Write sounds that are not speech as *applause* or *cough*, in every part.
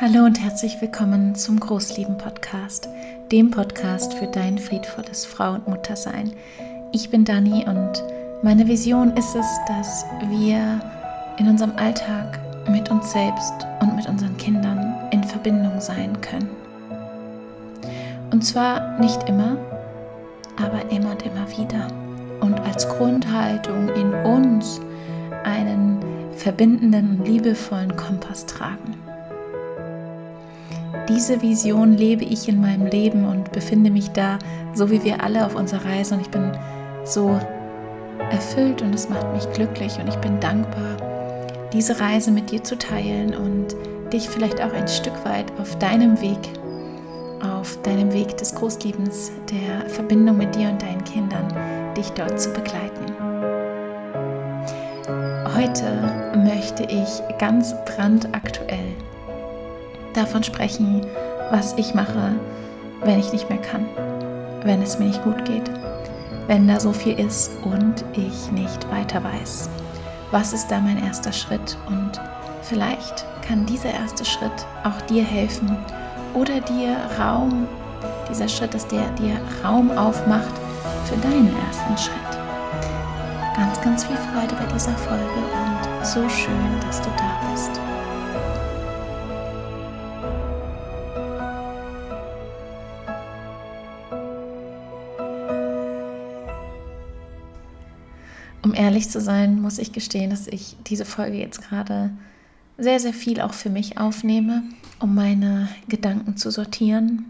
Hallo und herzlich willkommen zum Großlieben-Podcast, dem Podcast für dein friedvolles Frau- und Muttersein. Ich bin Dani und meine Vision ist es, dass wir in unserem Alltag mit uns selbst und mit unseren Kindern in Verbindung sein können. Und zwar nicht immer, aber immer und immer wieder. Und als Grundhaltung in uns einen verbindenden und liebevollen Kompass tragen. Diese Vision lebe ich in meinem Leben und befinde mich da, so wie wir alle auf unserer Reise. Und ich bin so erfüllt und es macht mich glücklich und ich bin dankbar, diese Reise mit dir zu teilen und dich vielleicht auch ein Stück weit auf deinem Weg, auf deinem Weg des Großliebens, der Verbindung mit dir und deinen Kindern, dich dort zu begleiten. Heute möchte ich ganz brandaktuell davon sprechen, was ich mache, wenn ich nicht mehr kann, wenn es mir nicht gut geht, wenn da so viel ist und ich nicht weiter weiß. Was ist da mein erster Schritt? Und vielleicht kann dieser erste Schritt auch dir helfen oder dir Raum, dieser Schritt, dass der dir Raum aufmacht für deinen ersten Schritt. Ganz, ganz viel Freude bei dieser Folge und so schön, dass du da bist. Ehrlich zu sein, muss ich gestehen, dass ich diese Folge jetzt gerade sehr, sehr viel auch für mich aufnehme, um meine Gedanken zu sortieren,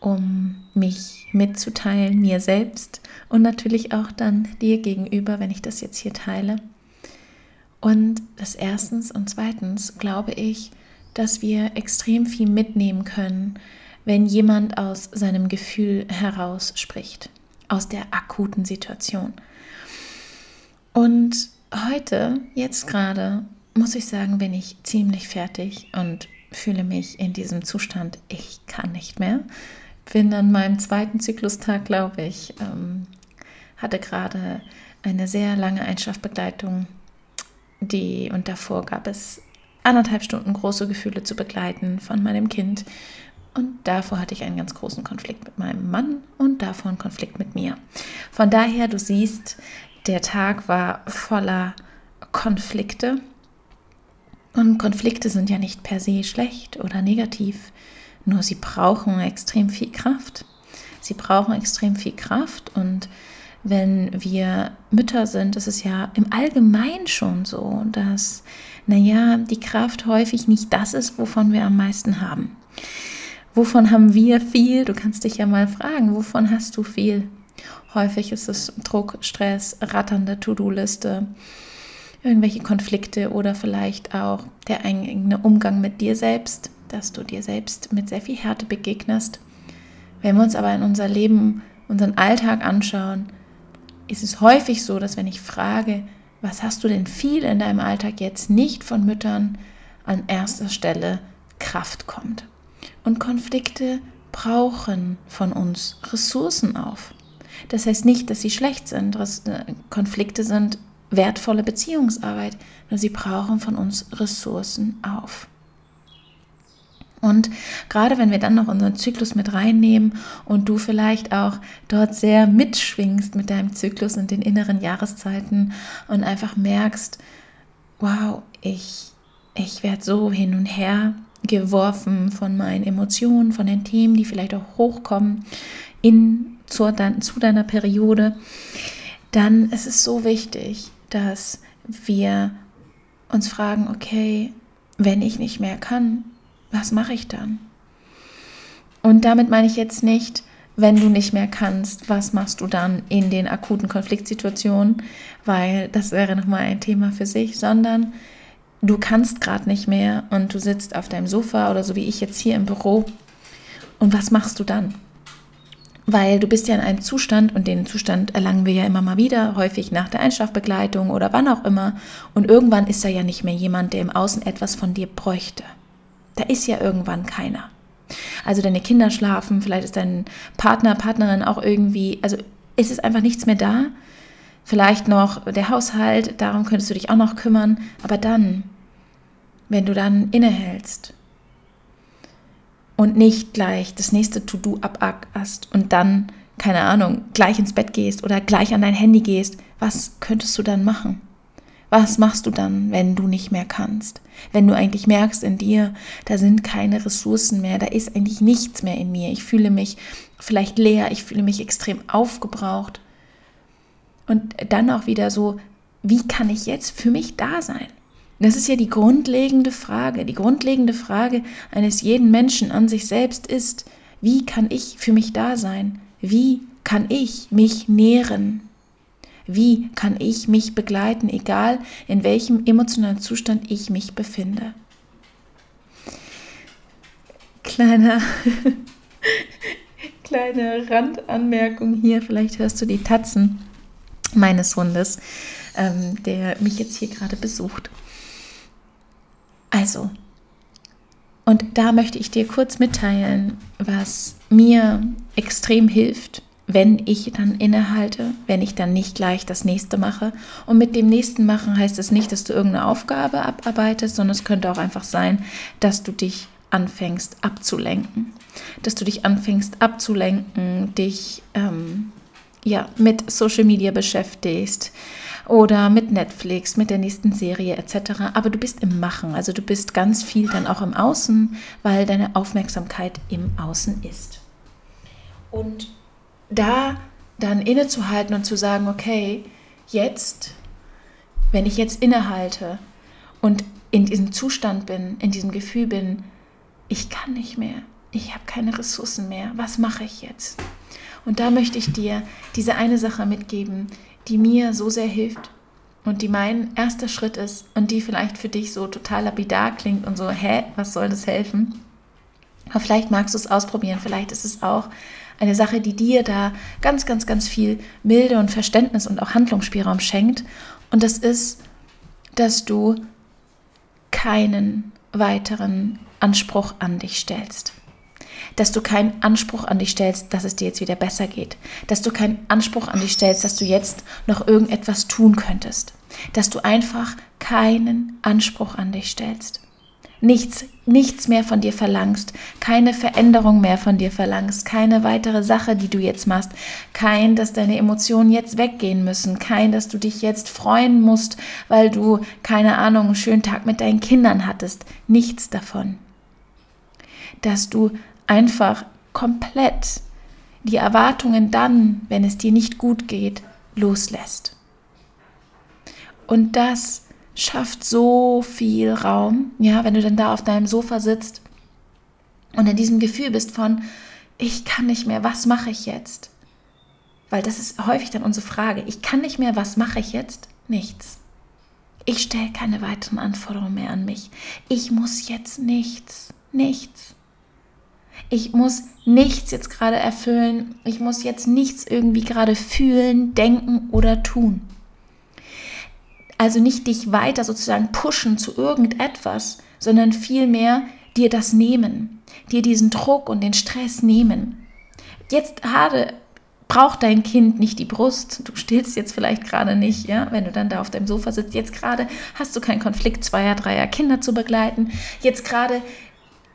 um mich mitzuteilen, mir selbst und natürlich auch dann dir gegenüber, wenn ich das jetzt hier teile. Und das erstens und zweitens glaube ich, dass wir extrem viel mitnehmen können, wenn jemand aus seinem Gefühl heraus spricht, aus der akuten Situation. Und heute, jetzt gerade, muss ich sagen, bin ich ziemlich fertig und fühle mich in diesem Zustand, ich kann nicht mehr. Bin an meinem zweiten Zyklustag, glaube ich, ähm, hatte gerade eine sehr lange Einschlafbegleitung, die und davor gab es anderthalb Stunden große Gefühle zu begleiten von meinem Kind. Und davor hatte ich einen ganz großen Konflikt mit meinem Mann und davor einen Konflikt mit mir. Von daher, du siehst, der Tag war voller Konflikte. Und Konflikte sind ja nicht per se schlecht oder negativ, nur sie brauchen extrem viel Kraft. Sie brauchen extrem viel Kraft und wenn wir Mütter sind, ist es ja im Allgemeinen schon so, dass, naja, die Kraft häufig nicht das ist, wovon wir am meisten haben. Wovon haben wir viel? Du kannst dich ja mal fragen, wovon hast du viel? Häufig ist es Druck, Stress, ratternde To-Do-Liste, irgendwelche Konflikte oder vielleicht auch der eigene Umgang mit dir selbst, dass du dir selbst mit sehr viel Härte begegnest. Wenn wir uns aber in unser Leben, unseren Alltag anschauen, ist es häufig so, dass wenn ich frage, was hast du denn viel in deinem Alltag jetzt nicht von Müttern, an erster Stelle Kraft kommt. Und Konflikte brauchen von uns Ressourcen auf. Das heißt nicht, dass sie schlecht sind. Äh, Konflikte sind wertvolle Beziehungsarbeit, nur sie brauchen von uns Ressourcen auf. Und gerade wenn wir dann noch unseren Zyklus mit reinnehmen und du vielleicht auch dort sehr mitschwingst mit deinem Zyklus und den inneren Jahreszeiten und einfach merkst, wow, ich, ich werde so hin und her geworfen von meinen Emotionen, von den Themen, die vielleicht auch hochkommen in zu, zu deiner Periode, dann ist es so wichtig, dass wir uns fragen, okay, wenn ich nicht mehr kann, was mache ich dann? Und damit meine ich jetzt nicht, wenn du nicht mehr kannst, was machst du dann in den akuten Konfliktsituationen, weil das wäre nochmal ein Thema für sich, sondern du kannst gerade nicht mehr und du sitzt auf deinem Sofa oder so wie ich jetzt hier im Büro und was machst du dann? Weil du bist ja in einem Zustand und den Zustand erlangen wir ja immer mal wieder, häufig nach der Einschlafbegleitung oder wann auch immer. Und irgendwann ist da ja nicht mehr jemand, der im Außen etwas von dir bräuchte. Da ist ja irgendwann keiner. Also deine Kinder schlafen, vielleicht ist dein Partner, Partnerin auch irgendwie, also ist es einfach nichts mehr da. Vielleicht noch der Haushalt, darum könntest du dich auch noch kümmern. Aber dann, wenn du dann innehältst und nicht gleich das nächste To-Do abackerst und dann, keine Ahnung, gleich ins Bett gehst oder gleich an dein Handy gehst, was könntest du dann machen? Was machst du dann, wenn du nicht mehr kannst? Wenn du eigentlich merkst in dir, da sind keine Ressourcen mehr, da ist eigentlich nichts mehr in mir. Ich fühle mich vielleicht leer, ich fühle mich extrem aufgebraucht. Und dann auch wieder so, wie kann ich jetzt für mich da sein? Das ist ja die grundlegende Frage. Die grundlegende Frage eines jeden Menschen an sich selbst ist, wie kann ich für mich da sein? Wie kann ich mich nähren? Wie kann ich mich begleiten, egal in welchem emotionalen Zustand ich mich befinde? Kleiner, *laughs* kleine Randanmerkung hier, vielleicht hörst du die Tatzen meines Hundes, ähm, der mich jetzt hier gerade besucht. Also, und da möchte ich dir kurz mitteilen, was mir extrem hilft, wenn ich dann innehalte, wenn ich dann nicht gleich das nächste mache. Und mit dem nächsten machen heißt es nicht, dass du irgendeine Aufgabe abarbeitest, sondern es könnte auch einfach sein, dass du dich anfängst abzulenken. Dass du dich anfängst abzulenken, dich ähm, ja, mit Social Media beschäftigst oder mit Netflix, mit der nächsten Serie etc. Aber du bist im Machen, also du bist ganz viel dann auch im Außen, weil deine Aufmerksamkeit im Außen ist. Und da dann innezuhalten und zu sagen, okay, jetzt, wenn ich jetzt innehalte und in diesem Zustand bin, in diesem Gefühl bin, ich kann nicht mehr, ich habe keine Ressourcen mehr, was mache ich jetzt? Und da möchte ich dir diese eine Sache mitgeben, die mir so sehr hilft und die mein erster Schritt ist und die vielleicht für dich so total lapidar klingt und so, hä, was soll das helfen? Aber vielleicht magst du es ausprobieren, vielleicht ist es auch eine Sache, die dir da ganz, ganz, ganz viel Milde und Verständnis und auch Handlungsspielraum schenkt. Und das ist, dass du keinen weiteren Anspruch an dich stellst. Dass du keinen Anspruch an dich stellst, dass es dir jetzt wieder besser geht. Dass du keinen Anspruch an dich stellst, dass du jetzt noch irgendetwas tun könntest. Dass du einfach keinen Anspruch an dich stellst nichts, nichts mehr von dir verlangst, keine Veränderung mehr von dir verlangst, keine weitere Sache, die du jetzt machst, kein, dass deine Emotionen jetzt weggehen müssen, kein, dass du dich jetzt freuen musst, weil du, keine Ahnung, einen schönen Tag mit deinen Kindern hattest, nichts davon. Dass du einfach komplett die Erwartungen dann, wenn es dir nicht gut geht, loslässt. Und das schafft so viel Raum, ja, wenn du dann da auf deinem Sofa sitzt und in diesem Gefühl bist von, ich kann nicht mehr, was mache ich jetzt? Weil das ist häufig dann unsere Frage, ich kann nicht mehr, was mache ich jetzt? Nichts. Ich stelle keine weiteren Anforderungen mehr an mich. Ich muss jetzt nichts, nichts. Ich muss nichts jetzt gerade erfüllen. Ich muss jetzt nichts irgendwie gerade fühlen, denken oder tun. Also nicht dich weiter sozusagen pushen zu irgendetwas, sondern vielmehr dir das nehmen, dir diesen Druck und den Stress nehmen. Jetzt gerade braucht dein Kind nicht die Brust. Du stillst jetzt vielleicht gerade nicht, ja, wenn du dann da auf deinem Sofa sitzt. Jetzt gerade hast du keinen Konflikt zweier, dreier Kinder zu begleiten. Jetzt gerade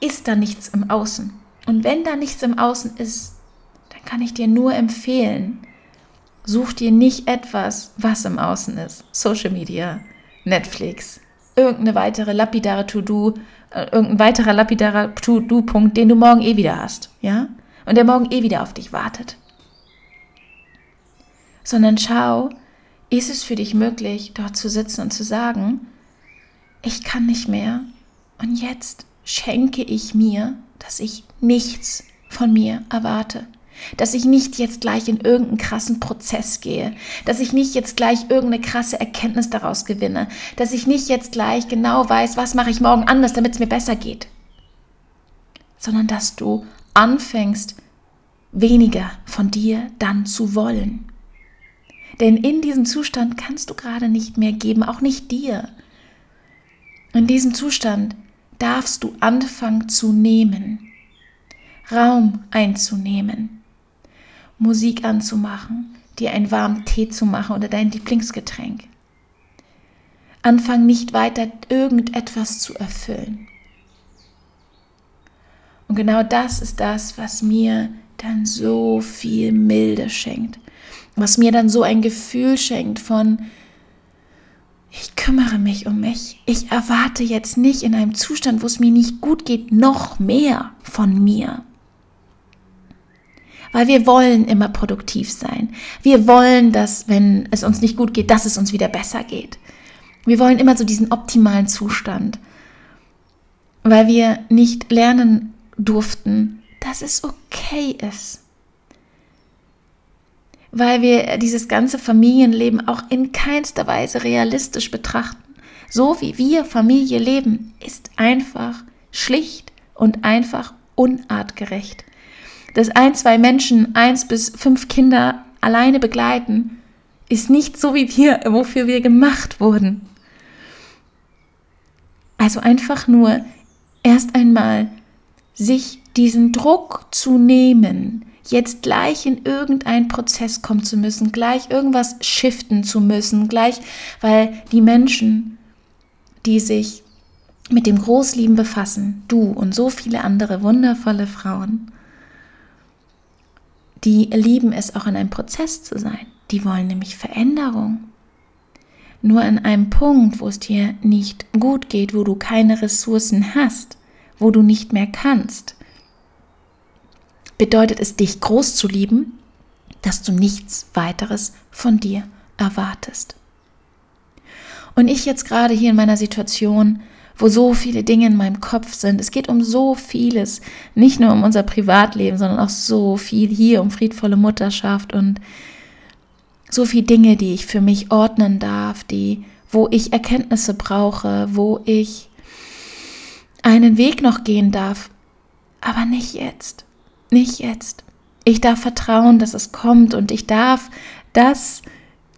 ist da nichts im Außen. Und wenn da nichts im Außen ist, dann kann ich dir nur empfehlen, Such dir nicht etwas, was im Außen ist. Social Media, Netflix, irgendeine weitere lapidare To-Do, äh, irgendein weiterer lapidarer To-Do-Punkt, den du morgen eh wieder hast, ja? Und der morgen eh wieder auf dich wartet. Sondern schau, ist es für dich möglich, dort zu sitzen und zu sagen, ich kann nicht mehr und jetzt schenke ich mir, dass ich nichts von mir erwarte dass ich nicht jetzt gleich in irgendeinen krassen Prozess gehe, dass ich nicht jetzt gleich irgendeine krasse Erkenntnis daraus gewinne, dass ich nicht jetzt gleich genau weiß, was mache ich morgen anders, damit es mir besser geht, sondern dass du anfängst, weniger von dir dann zu wollen. Denn in diesem Zustand kannst du gerade nicht mehr geben, auch nicht dir. In diesem Zustand darfst du anfangen zu nehmen, Raum einzunehmen, Musik anzumachen, dir einen warmen Tee zu machen oder dein Lieblingsgetränk. Anfang nicht weiter irgendetwas zu erfüllen. Und genau das ist das, was mir dann so viel Milde schenkt, was mir dann so ein Gefühl schenkt von, kümmere mich um mich. Ich erwarte jetzt nicht in einem Zustand, wo es mir nicht gut geht, noch mehr von mir. Weil wir wollen immer produktiv sein. Wir wollen, dass, wenn es uns nicht gut geht, dass es uns wieder besser geht. Wir wollen immer so diesen optimalen Zustand. Weil wir nicht lernen durften, dass es okay ist weil wir dieses ganze Familienleben auch in keinster Weise realistisch betrachten. So wie wir Familie leben, ist einfach schlicht und einfach unartgerecht. Dass ein, zwei Menschen eins bis fünf Kinder alleine begleiten, ist nicht so wie wir, wofür wir gemacht wurden. Also einfach nur erst einmal sich diesen Druck zu nehmen, jetzt gleich in irgendeinen Prozess kommen zu müssen, gleich irgendwas shiften zu müssen, gleich, weil die Menschen, die sich mit dem Großlieben befassen, du und so viele andere wundervolle Frauen, die lieben es auch in einem Prozess zu sein. Die wollen nämlich Veränderung. Nur an einem Punkt, wo es dir nicht gut geht, wo du keine Ressourcen hast, wo du nicht mehr kannst, bedeutet es, dich groß zu lieben, dass du nichts weiteres von dir erwartest. Und ich jetzt gerade hier in meiner Situation, wo so viele Dinge in meinem Kopf sind, es geht um so vieles, nicht nur um unser Privatleben, sondern auch so viel hier um friedvolle Mutterschaft und so viele Dinge, die ich für mich ordnen darf, die, wo ich Erkenntnisse brauche, wo ich einen Weg noch gehen darf, aber nicht jetzt nicht jetzt. Ich darf vertrauen, dass es kommt und ich darf das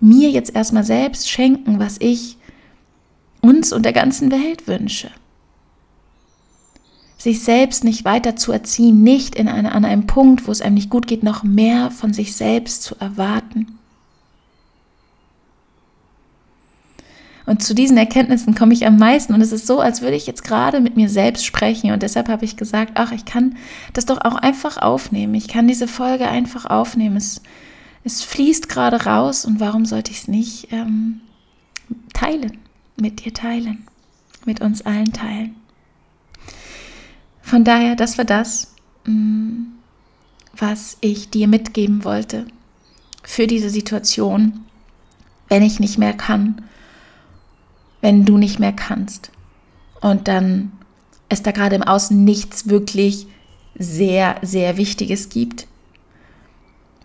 mir jetzt erstmal selbst schenken, was ich uns und der ganzen Welt wünsche. Sich selbst nicht weiter zu erziehen, nicht in eine, an einem Punkt, wo es einem nicht gut geht, noch mehr von sich selbst zu erwarten. Und zu diesen Erkenntnissen komme ich am meisten. Und es ist so, als würde ich jetzt gerade mit mir selbst sprechen. Und deshalb habe ich gesagt, ach, ich kann das doch auch einfach aufnehmen. Ich kann diese Folge einfach aufnehmen. Es, es fließt gerade raus. Und warum sollte ich es nicht ähm, teilen? Mit dir teilen. Mit uns allen teilen. Von daher, das war das, mm, was ich dir mitgeben wollte für diese Situation, wenn ich nicht mehr kann wenn du nicht mehr kannst. Und dann es da gerade im Außen nichts wirklich sehr, sehr Wichtiges gibt.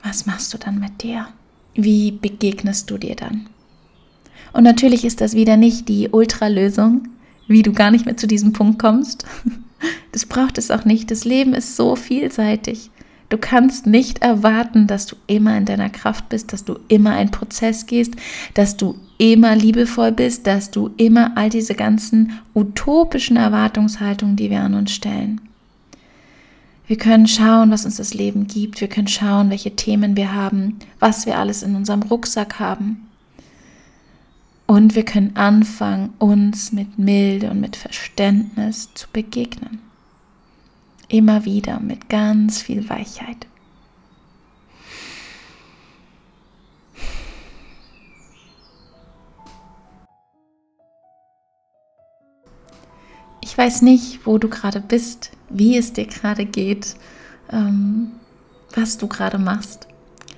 Was machst du dann mit dir? Wie begegnest du dir dann? Und natürlich ist das wieder nicht die Ultralösung, wie du gar nicht mehr zu diesem Punkt kommst. *laughs* Das braucht es auch nicht. Das Leben ist so vielseitig. Du kannst nicht erwarten, dass du immer in deiner Kraft bist, dass du immer einen Prozess gehst, dass du immer liebevoll bist, dass du immer all diese ganzen utopischen Erwartungshaltungen, die wir an uns stellen. Wir können schauen, was uns das Leben gibt. Wir können schauen, welche Themen wir haben, was wir alles in unserem Rucksack haben. Und wir können anfangen, uns mit Milde und mit Verständnis zu begegnen. Immer wieder mit ganz viel Weichheit. Ich weiß nicht, wo du gerade bist, wie es dir gerade geht, ähm, was du gerade machst,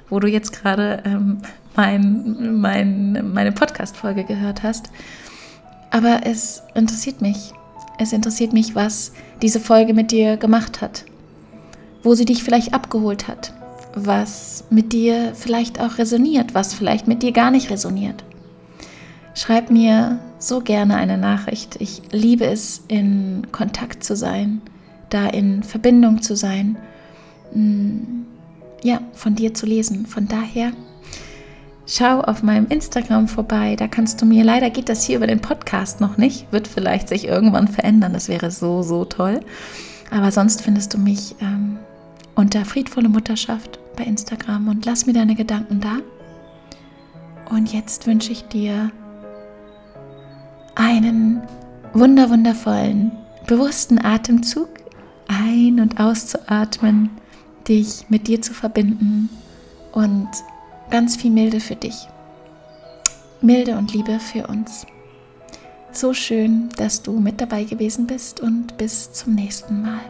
wo du jetzt gerade ähm, mein, mein, meine Podcast-Folge gehört hast. Aber es interessiert mich. Es interessiert mich, was diese Folge mit dir gemacht hat, wo sie dich vielleicht abgeholt hat, was mit dir vielleicht auch resoniert, was vielleicht mit dir gar nicht resoniert. Schreib mir so gerne eine Nachricht. Ich liebe es, in Kontakt zu sein, da in Verbindung zu sein, mm, ja, von dir zu lesen. Von daher Schau auf meinem Instagram vorbei, da kannst du mir, leider geht das hier über den Podcast noch nicht, wird vielleicht sich irgendwann verändern, das wäre so, so toll. Aber sonst findest du mich ähm, unter Friedvolle Mutterschaft bei Instagram und lass mir deine Gedanken da. Und jetzt wünsche ich dir einen wunder wundervollen, bewussten Atemzug ein- und auszuatmen, dich mit dir zu verbinden und ganz viel Milde für dich. Milde und Liebe für uns. So schön, dass du mit dabei gewesen bist und bis zum nächsten Mal.